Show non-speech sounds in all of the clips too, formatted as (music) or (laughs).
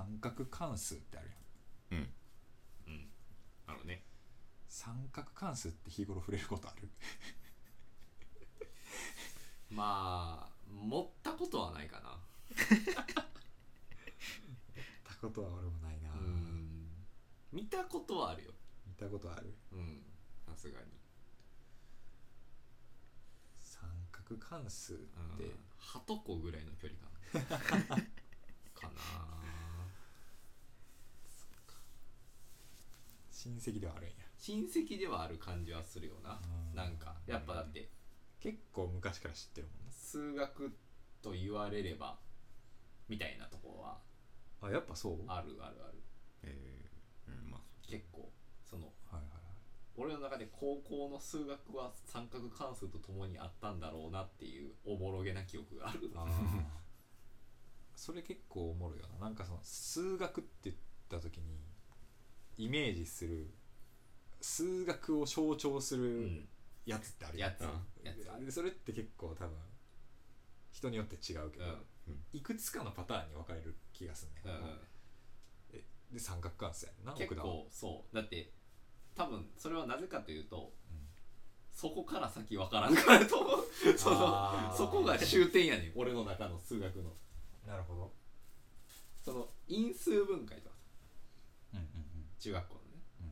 三角関数ってあるやん。うん。うん。あのね。三角関数って日頃触れることある？(laughs) まあ持ったことはないかな。たことは俺もないな。うん。見たことはあるよ。見たことある？うん。さすがに。三角関数って、うん。ハトコぐらいの距離感。(laughs) かな親戚ではあるんや。親戚ではある感じはするよな。うん。なんかやっぱだって結構昔から知ってるもん数学と言われればみたいなところはなあやっぱそう？あるあるある。えー。うんまあ結構そのはいはいはい。俺の中で高校の数学は三角関数とともにあったんだろうなっていうおぼろげな記憶がある。あー。それ結構おもろいよな。なんかその数学って言った時にイメージする数学を象徴すうるん。やつってあるやつ。うん。それって結構多分人によって違うけど、うん。いくつかのパターンに分かれる気がすんね。うんえで三角関数やんな結構そう。だって多分それはなぜかというとそこから先わからんからと思う。(laughs) そのそこが終点やねん俺の中の数学の。なるほど。その因数分解と中学校のね。うん。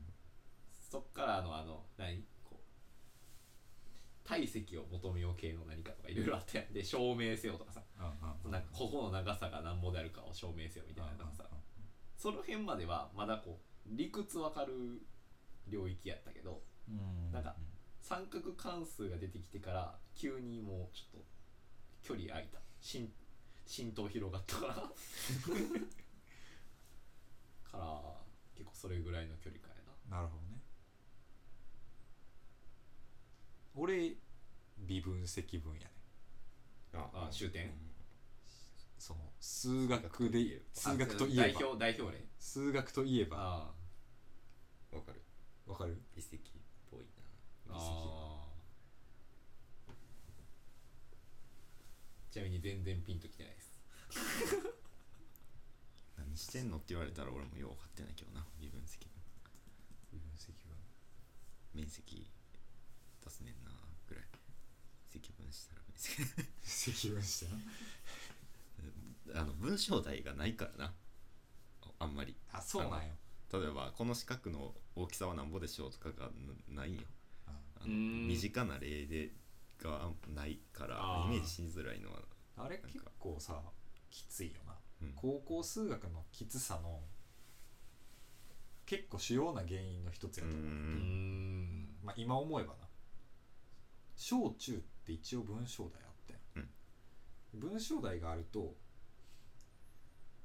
そっからのあの何？こう体積を求めよう系の何かとかいろいろあったやん。で証明せよとかさ。うんなんかここの長さが何ぼであるかを証明せよみたいなのがさ。その辺まではまだこう理屈わかる領域やったけどうんなんか三角関数が出てきてから急にもうちょっと距離空いた。浸 (laughs) 浸透広がったから。(laughs) から結構それぐらいの距離感やな。なるほどね。俺微分積分やねああ終点？うんその数学で数学といえ代ば。表代表例？数学といえば。あわかる。わかる？遺跡っぽいあなあちなみに全然ピンときてないです。何 (laughs) してんのって言われたら俺もよう分かってないけどな。微分積分微分積分面積出すねんなぐらい。積分したら面積。積分してな (laughs) あの文章題がないからな。あんまり。あそうなんよ例えばこの四角の大きさはなんぼでしょうとかがなないよ。あ。身近な例でがないからイメージしづらいのはあれ結構さきついよな。うん高校数学のきつさの結構主要な原因の一つやと思う、うーん。まあ、今思えばな。小中って一応文章題あって、文章題があると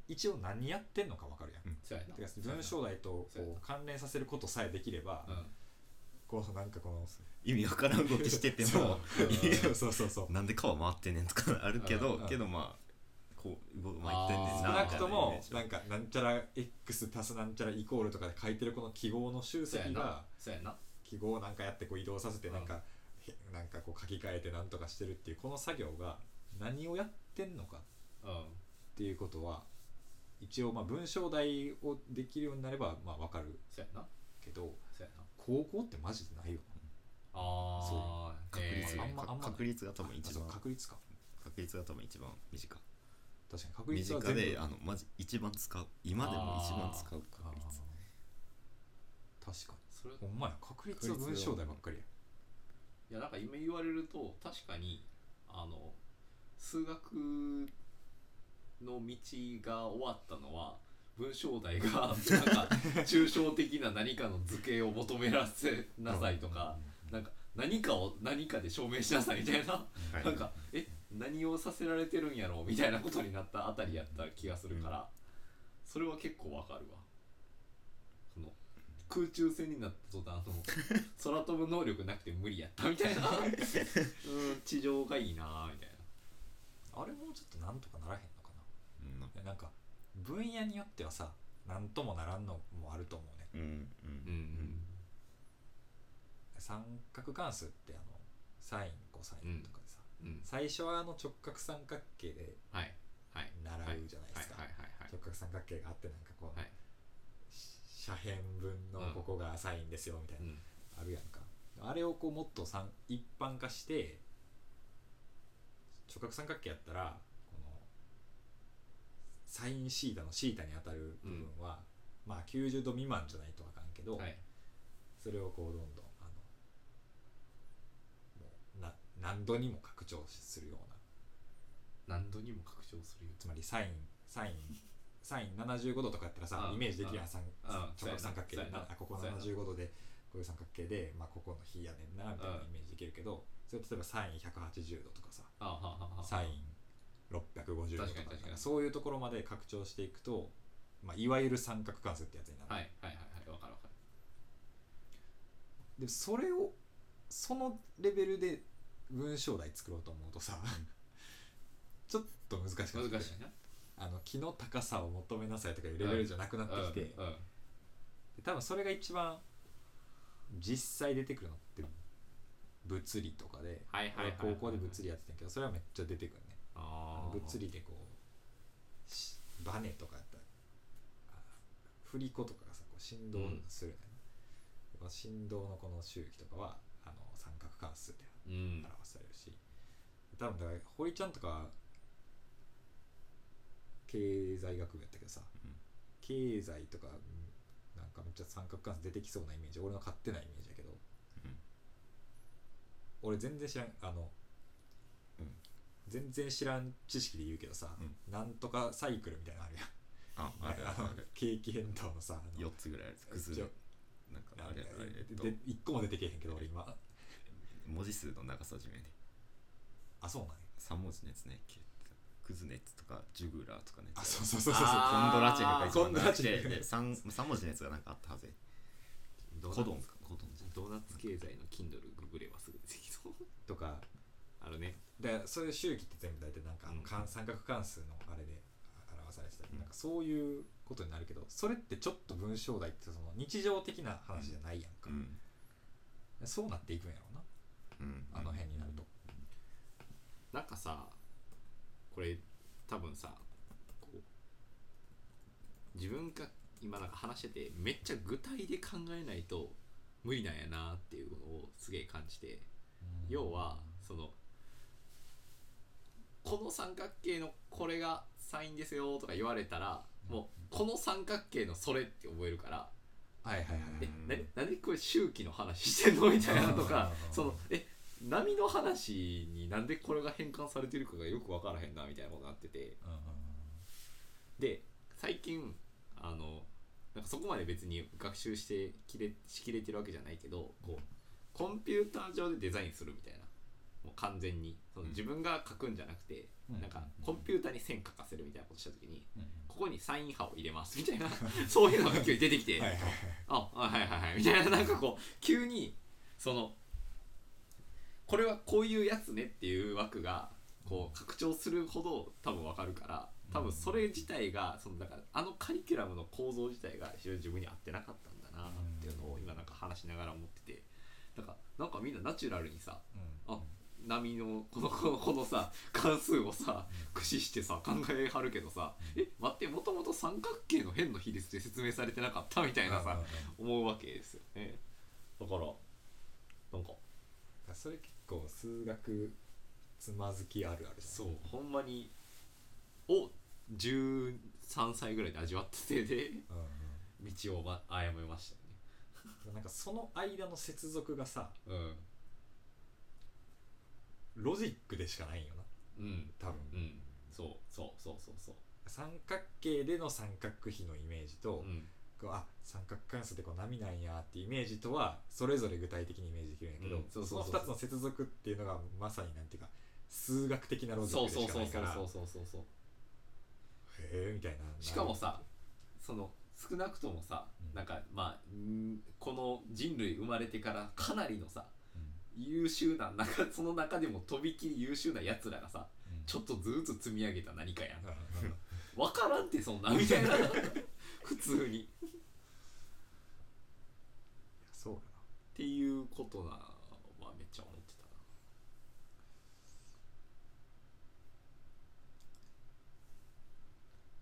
一応何やってんのか分かるやん、うん。文章題とこう関連させることさえできれば、うん。こうなんかこの意味わからん動きしててもそう。そうそうそう。なんで川回ってんねんとかあるけどうん。けどまあこう動回ってんねんな少なくともみたいなんかなんちゃら X 足すなんちゃらイコールとかで書いてるこの記号の集そうやな。積がそうやな。記号をなんかやってこう移動させてうんなん。か、へなんかこう書き換えてなんとかしてるっていうこの作業が何をやってんのかうんっていうことは一応まあ文章題をできるようになればまあ分かるそうやな。けどそうやな。高校ってマジでないよああ確率があんまあんま確率が多分あそう一番確率か。確率が多分一番短い確かに確身率は全部近であのマジ一番使う今でも一番使うあ確率。ー。確かそれにほんまや。確率は文章題ばっかりや。いやなんか今言われると確かにあの数学の道が終わったのは文章題がなんか抽象的な何かの図形を求めらせなさいとか、なんか何かを何かで証明しなさいみたいな、はいなんかえ何をさせられてるんやろうみたいなことになったあたりやった気がするから、それは結構わかるわ。その空中戦になった途端その (laughs) 空飛ぶ能力なくて無理やったみたいな。うん地上がいいなみたいあれもうちょっとなんとかならへんのかな。うん。いやなんか分野によってはさなんともならんのもあると思うね。うんうん。なうん。三角関数ってあのサインコサインとかうん。最初はあの直角三角形ではい。はい。習うじゃないですか、はい。はい。はい。はい。直角角三角形があってなんかこう、はい。し斜辺分のここがサインですよみたいな、うん。あるやんか。あれをこうもっとさん一般化して直角三角形やったらこのサインシータのシータに当たる部分は、まあ90度未満じゃないとあかんけど、はい。それをこうどんどんあのもうな何度にも拡張するような。何度にも拡張するよつまりサインサインサイン75度とかやったらさうんイメージできるやん。三うん直角三角形な。ここそうやな。75度でこういう三角形で、まあ、ここの日やねんなみたいなうん。イメージできるけどそれ例えばサイン180度とかさサイン650度とか確かかに。そういうところまで拡張していくと、まあ、いわゆる三角関数ってやつになる、はいはいはいはいわかるわかる。でそれをそのレベルで文章題作ろうと思うとさちょっと難しくなってくる。難しいな。あの木の高さを求めなさいとかいうレベルじゃなくなってきて、うんうんで多分それが一番実際出てくるのって物理とかで、はいはいはいはい。俺高校で物理やってたんやけどそれはめっちゃ出てくるね。あー。物理でこうしバネとかやったらあ振り子とかがさこう振動するね、この振動のこの周期とかは関数でうん。表されるし、多分だから堀ちゃんとか経済学部やったけどさ、うん。経済とかうんなんかめっちゃ三角関数出てきそうなイメージ俺の勝手なイメージだけど、うん。俺全然知らんあの、うん。全然知らん知識で言うけどさ、うん。なんとかサイクルみたいなのあるやん。ああれあ (laughs) あのれ景気変動のさあの4つぐらいあるやつ崩れなんかあれあれえっと。で一個も出てけへんけど俺今文字数の長さじめであそうなんや。3文字のやつねクズネッツとかジュグラーとかね。あそうそうそうそうそう。あコンドラチェフが一番コンドラチェフで 3, 三文字のやつがなんかあったはずや。ドーナツコドンか。コドンじゃん。ドーナツ経済の Kindle ググればすぐ出てきそう。とかあるね。でそういう周期って全部大体なんかあのうん関三角関数のあれで表されてたり、うんなんかそういうことになるけどそれってちょっと文章題ってその日常的な話じゃないやんか、うん。そうなっていくんやろうなうん。あの辺になると、なんかさこれ多分さこう自分が今なんか話しててめっちゃ具体で考えないと無理なんやなっていうのをすげえ感じて要はそのこの三角形のこれがサインですよとか言われたらもうこの三角形のそれって覚えるからはいはいはい。えうんななんでこれ周期の話してんのみたいなとかうんそのえ波の話になんでこれが変換されてるかがよく分からへんなみたいなことになってて。うんうんで最近あのなんかそこまで別に学習してきれしきれてるわけじゃないけどこうコンピューター上でデザインするみたいな。もう完全に。そのうん。自分が書くんじゃなくて、うん。なんかコンピューターに線書かせるみたいなことした時にうん。ここにサイン波を入れますみたいな。(laughs) そういうのが急に出てきて、はいあはいはいはい。みたいななんかこう急にそのこれはこういうやつねっていう枠がこう拡張するほど多分わかるから多分それ自体がそのだからあのカリキュラムの構造自体が非常に自分に合ってなかったんだなっていうのを今なんか話しながら思ってて。なんかなんかみんなナチュラルにさうん。あ波のこのこの (laughs) このさ関数をさ駆使してさ考えはるけどさえ待ってもともと三角形の辺の比率で説明されてなかったみたいなさ思うわけですよね。だからなんかそれ結構数学つまずきあるあるそうほんまにを13歳ぐらいで味わったせいでうんうん。道を、ま、誤めましたなんかその間の接続がさよねロジックでしかないんよな。うんうん。多分、うん。そうそうそうそうそう。三角形での三角比のイメージと、うんこうあ三角関数ってこう波なんやっていうイメージとはそれぞれ具体的にイメージできるんやけど、うん。そうそうそうの2つの接続っていうのがまさになんていうか数学的なロジッそうクでそうそうそうしかないから。そうそうそうそうへえみたいな。しかもさその少なくともさ、うん。なんかまあんこの人類生まれてからかなりのさうん。優秀な中その中でもとびきり優秀なやつらがさうん。ちょっとずつ積み上げた何かやん。うんうん分からんってそんなみたいな (laughs) 普通に。っそうやな。ていうことなはめっちゃ思ってたな。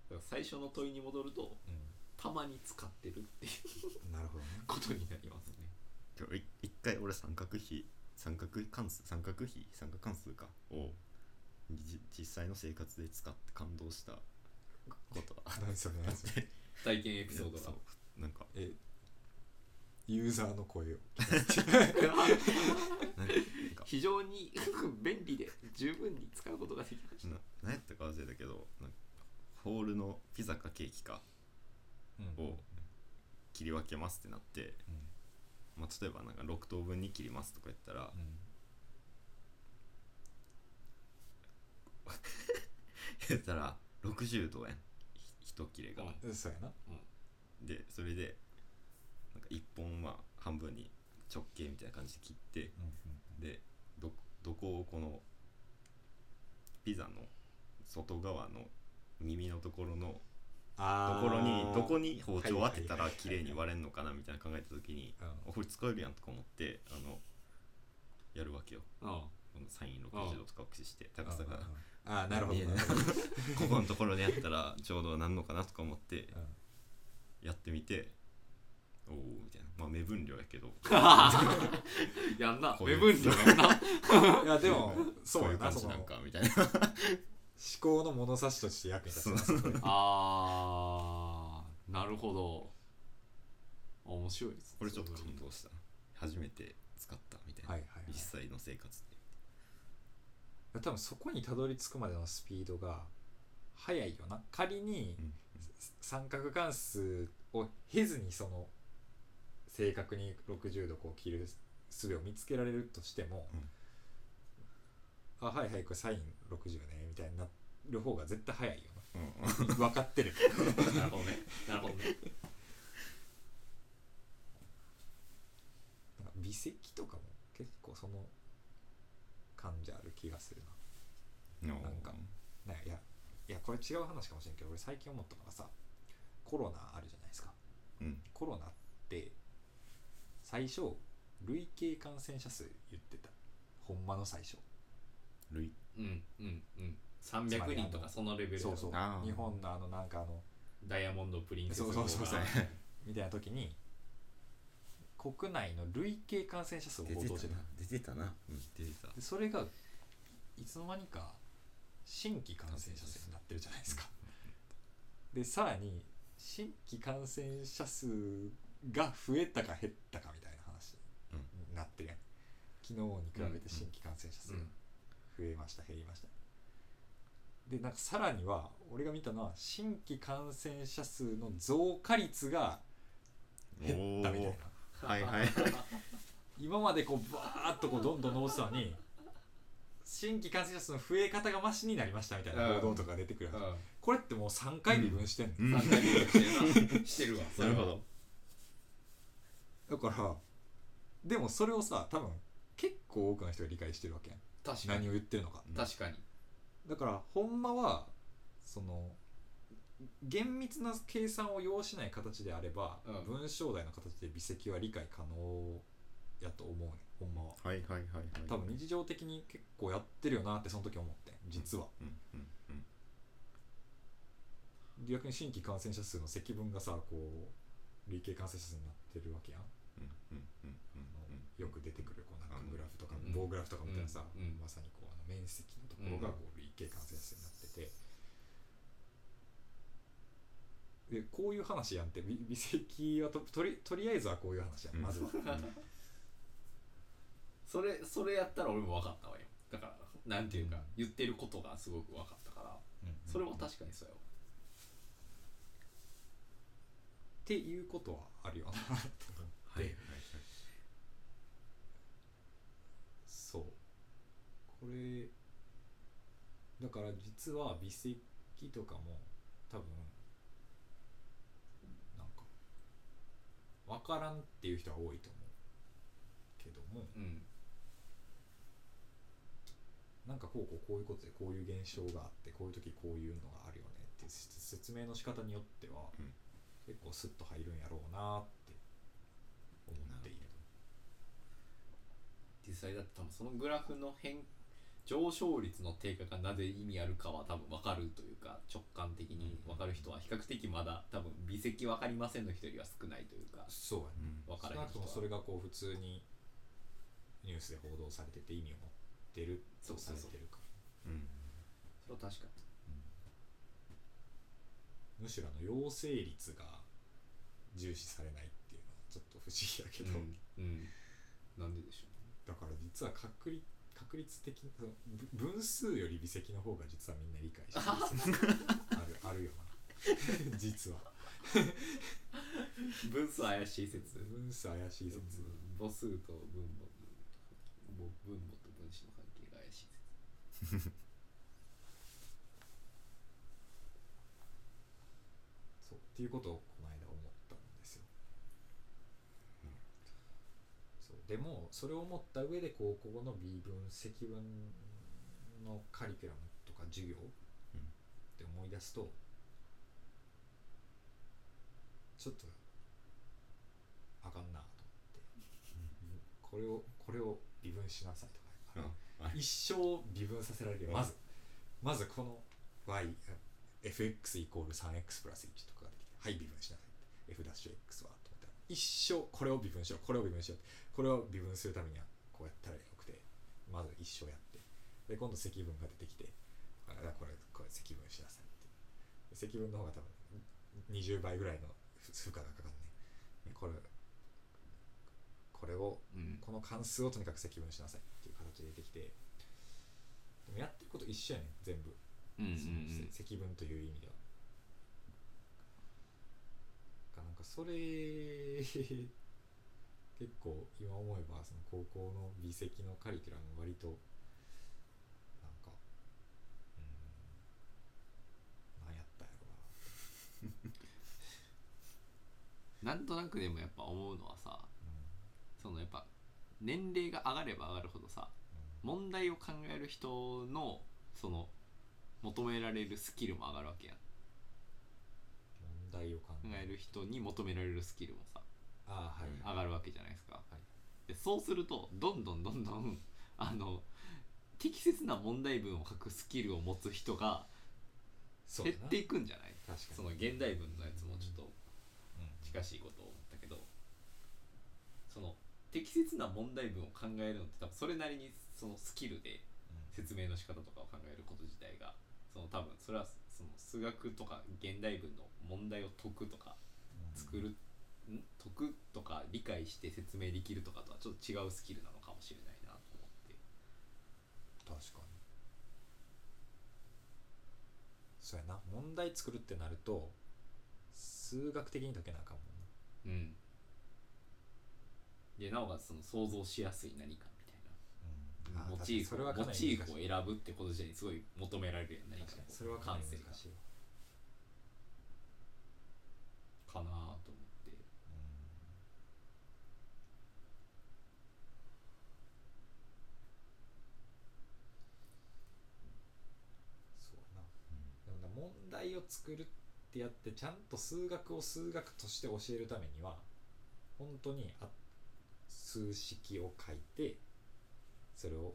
だから最初の問いに戻るとうん。たまに使ってるっていうなるほどねことになりますね。今日い一回俺三角比三角関数三角比三角関数かをじ実際の生活で使って感動したことは何それ何それ体験エピソードが。そう。なんかえユーザーの声を。(laughs) 非常に (laughs) 便利で十分に使うことができました。な何やったか忘れたけどホールのピザかケーキかうん。を切り分けますってなって、まあ、例えばなんか6等分に切りますとか言ったら、(laughs) 言ったら60度やんひ一切れが、うん。そうやな。でそれでなんか1本は半分に直径みたいな感じで切ってでどどこをこのピザの外側の耳のところのところにどこに包丁を当てたら綺麗に割れんのかなみたいな考えた時にうん。あこれ使えるやんとか思ってあのやるわけよ。うんこのサイン60度とかを駆使して高さがああなるほど。(laughs) ここのところでやったらちょうどなんのかなとか思ってうん。やってみておおみたいな。まあ目分量やけど。(laughs) やんな。目分量やんな。いやでもそういう感じなんかみたいな。考の物差しとして役に立つあーなるほど。面白いですこれちょっと感動した。初めて使ったみたいな、はいはいはい。実際の生活で多分そこにたどり着くまでのスピードが速いよな。仮にうん三角関数を経ずにその正確に60度こう切る術を見つけられるとしても、あはいはいこれサイン60ねみたいになる方が絶対早いようん。な分かってる。(laughs) なるほどね。なるほどね。なんか微積とかも結構その感じある気がするな。うんなんかいやいやこれ違う話かもしれんけど俺最近思ったのがさコロナあるじゃないですか。うん。コロナって最初累計感染者数言ってた。ほんまの最初。類うんうんうん。300人とかそのレベルそうそう。日本のあのなんかあのダイヤモンドプリンセスそうそうそう。みたいな時に国内の累計感染者数を出てたな。報道してた出てたな。うん。出てた。でそれがいつの間にか新規感染者数になってるじゃないですか。でさらに新規感染者数が増えたか減ったかみたいな話になってるやん。昨日に比べて新規感染者数うん。増えました減りました。でなんかさらには俺が見たのは新規感染者数の増加率が減ったみたいなはいはい。(laughs) 今までこうバーッとこうどんどん伸ばしたのに新規感染者数の増え方がマシになりましたみたいな報道とか出てくる、うん。これってもう3回微分してんの、うん。3回目してるなしてるわ。(laughs) なるほど。だからでもそれをさ多分結構多くの人が理解してるわけ確かに。何を言ってるのか。確かに。だからほんまはその厳密な計算を要しない形であれば、うん。文章題の形で微積は理解可能やと思うねん。ほんまは。はいはいはいはい。多分日常的に結構やってるよなってその時思ってん実は、うんうんうん。逆に新規感染者数の積分がさこう累計感染者数になってるわけやん、うんうんうんうん。うんよく出てくるこうなんかグラフとかうん。棒グラフとかみたいなさ、うんうん。まさにこうあの面積のところがこう累計感染者数になってて、でこういう話やんって微 (laughs) 微積はととりとりあえずはこういう話やん、うん。まずは。(laughs) それそれやったら俺も分かったわよ。だからなんていうか言ってることがすごく分かったからそれは確かにそうやわっていうことはあるよ。なと思って、はいはい。そう。これだから実は微積とかも多分なんか分からんっていう人は多いと思う。けどもうん。なんかこうこうこういうことでこういう現象があってこういう時こういうのがあるよねって説明の仕方によっては、うん。結構スッと入るんやろうなって思っている。実際だって多分そのグラフの変上昇率の低下がなぜ意味あるかは多分分かるというか直感的に分かる人は比較的まだ多分微積分かりませんの人よりは少ないというかそうやね。分から少ない人は。それがこう普通にニュースで報道されてて意味を持ってるとされてるから。うん。それは確かむしろあの陽性率が重視されないっていうのはちょっと不思議だけど、にうん、うん、なんででしょだから実は確率確率的にそのぶ分数より微積の方が実はみんな理解して (laughs) あるあるよな。(laughs) 実は。う (laughs) 分数怪しい説。分数怪しい説。母数と分母ぼ分母と分子の関係が怪しい説。そう。っていうことをこの間思ったんですよ、そうでもそれを思った上で高校の微分積分のカリキュラムとか授業って思い出すとちょっとあかんなと思って、これをこれを微分しなさいとか、一生微分させられるまずまずこの y fx イコール 3x プラス1とかができてはい微分しなさい f ダッシュ x は一生これを微分しようこれを微分しようこれを微分するためにはこうやったらよくてまず一生やってで今度積分が出てきてあこれこれ積分しなさいって。で積分の方が多分20倍ぐらいの負荷がかかんねこれこれをうん。この関数をとにかく積分しなさいっていう形で出てきてでもやってること一緒やねん全部、うんうんうん。せ積分という意味ではがなんかそれ (laughs) 結構今思えばその高校の微積のカリキュラム割となんかうん何やったんやろな。(laughs) なんとなくでもやっぱ思うのはさうそのやっぱ年齢が上がれば上がるほどさんうん。問題を考える人のその求められるスキルも上がるわけやん。問題を考考える人に求められるスキルもさああはい、うん上がるわけじゃないですか、はい。でそうするとどんどんどんどんあの適切な問題文を書くスキルを持つ人が減っていくんじゃない？確かに。その現代文のやつもちょっとうん。近しいことを思ったけどその適切な問題文を考えるのって多分それなりにそのスキルで説明の仕方とかを考えること自体がその多分それはその数学とか現代文の問題を解くとかうん。作る、ん？解くとか理解して説明できるとかとはちょっと違うスキルなのかもしれないなと思って。確かに。そうやな。問題作るってなると数学的に解けなあかんもんな。うん。でなおかつその想像しやすい何かモチーフモチーフを選ぶってこと自体にすごい求められるやん何か確か。にそれは感性がかなと思って。そうやなでもな問題を作るってやってちゃんと数学を数学として教えるためには本当にあ数式を書いてそれを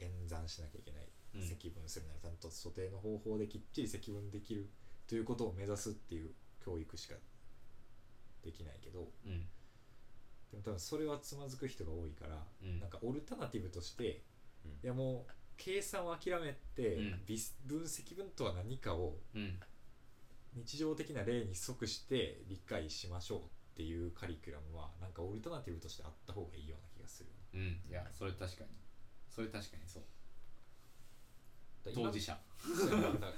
演算しなきゃいけない、うん。積分するならちゃんと所定の方法できっちり積分できるということを目指すっていう教育しかできないけどうん。でも多分それはつまずく人が多いから、うん。なんかオルタナティブとして、うん。いやもう計算を諦めて、分積分とは何かをうん。日常的な例に即して理解しましょうっていうカリキュラムはなんかオルタナティブとしてあった方がいいような気がするようん。いやそれ確かに。それ確かにそう。な当事者。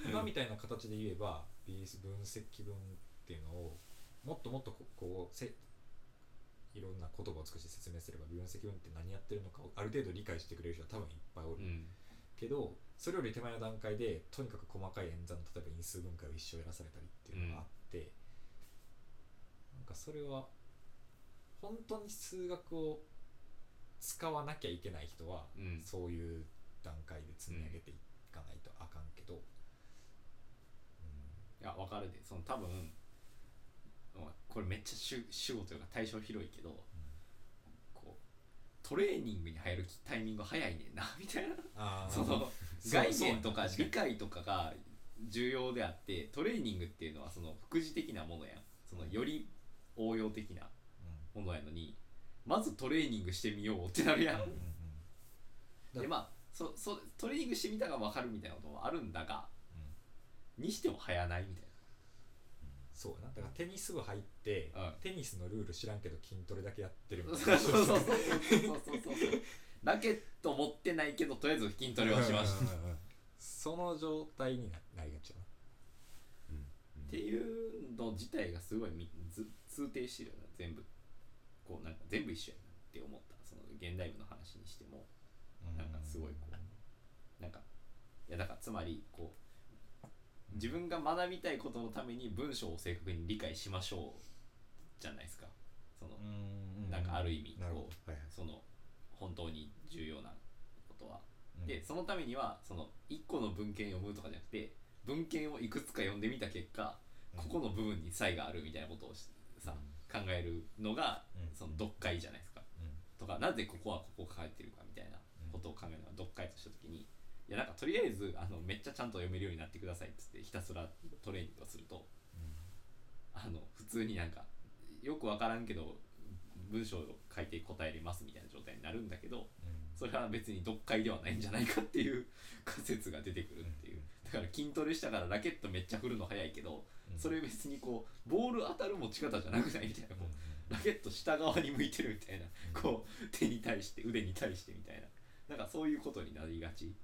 今みたいな形で言えば微分積分っていうのをもっともっとここうせいろんな言葉を尽くして説明すれば微分積分って何やってるのかをある程度理解してくれる人は多分いっぱいおる、うん。けどそれより手前の段階でとにかく細かい演算の例えば因数分解を一生やらされたりっていうのがあって、なんかそれは本当に数学を使わなきゃいけない人は、うん。そういう段階で積み上げていかないとあかんけど、いや分かるで。その多分まあこれめっちゃ主主語というか対象広いけどこうトレーニングに入るタイミング早いねんな (laughs) みたいな。その概念とか理解とかが重要であってトレーニングっていうのはその副次的なものやん。そのより応用的なものやのにまずトレーニングしてみようってなるやん、でまあそそトレーニングしてみたが分かるみたいなこともあるんだがうん。にしても早ないみたいそうやな。だからテニス部入って、うん。テニスのルール知らんけど筋トレだけやってるみなたいな。そうそうそうそう。そうそうそうラケット持ってないけどとりあえず筋トレはしましたその状態にななりがちやな。っていうの自体がすごいみず通底してるよな全部こうなんか全部一緒やなって思った。その現代文の話にしても。なんかすごいこうなんかいやだからつまりこう自分が学びたいことのために文章を正確に理解しましょうじゃないですか。そのうんなんかある意味こどはいはい。その本当に重要なことは。うん。でそのためにはその1個の文献読むとかじゃなくて文献をいくつか読んでみた結果うん。ここの部分に差異があるみたいなことをしさ考えるのがうん。その読解じゃないですか。うん。とかなぜここはここが書いてるかみたいなことを考えるのが読解とした時にいやなんかとりあえずあのめっちゃちゃんと読めるようになってくださいっつってひたすらトレーニングをするとあの普通になんかよく分からんけど文章を書いて答えれますみたいな状態になるんだけどそれは別に読解ではないんじゃないかっていう仮説が出てくるっていう。だから筋トレしたからラケットめっちゃ振るの早いけどうんそれ別にこうボール当たる持ち方じゃなくないみたいな。こうラケット下側に向いてるみたいな。こう手に対して腕に対してみたいな。なんかそういうことになりがち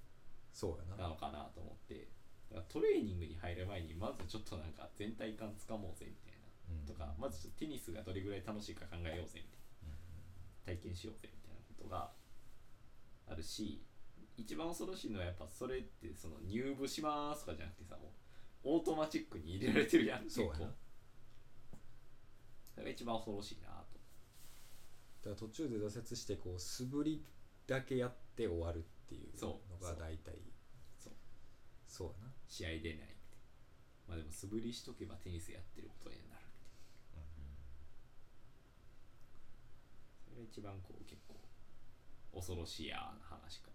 そうやな。なのかなと思って。だからトレーニングに入る前にまずちょっとなんか全体感つかもうぜみたいな。うん。とかまずちょっとテニスがどれぐらい楽しいか考えようぜみたいな。体験しようぜみたいなことがあるし一番恐ろしいのはやっぱそれってその入部しますとかじゃなくてさもうオートマチックに入れられてるやんそうやな。それが一番恐ろしいなと。だから途中で挫折してこう素振りだけやって終わるっていうのが大体。そう。そうやな。試合出ないまあでも素振りしとけばテニスやってることになるそれが一番こう結構恐ろしいやな話かと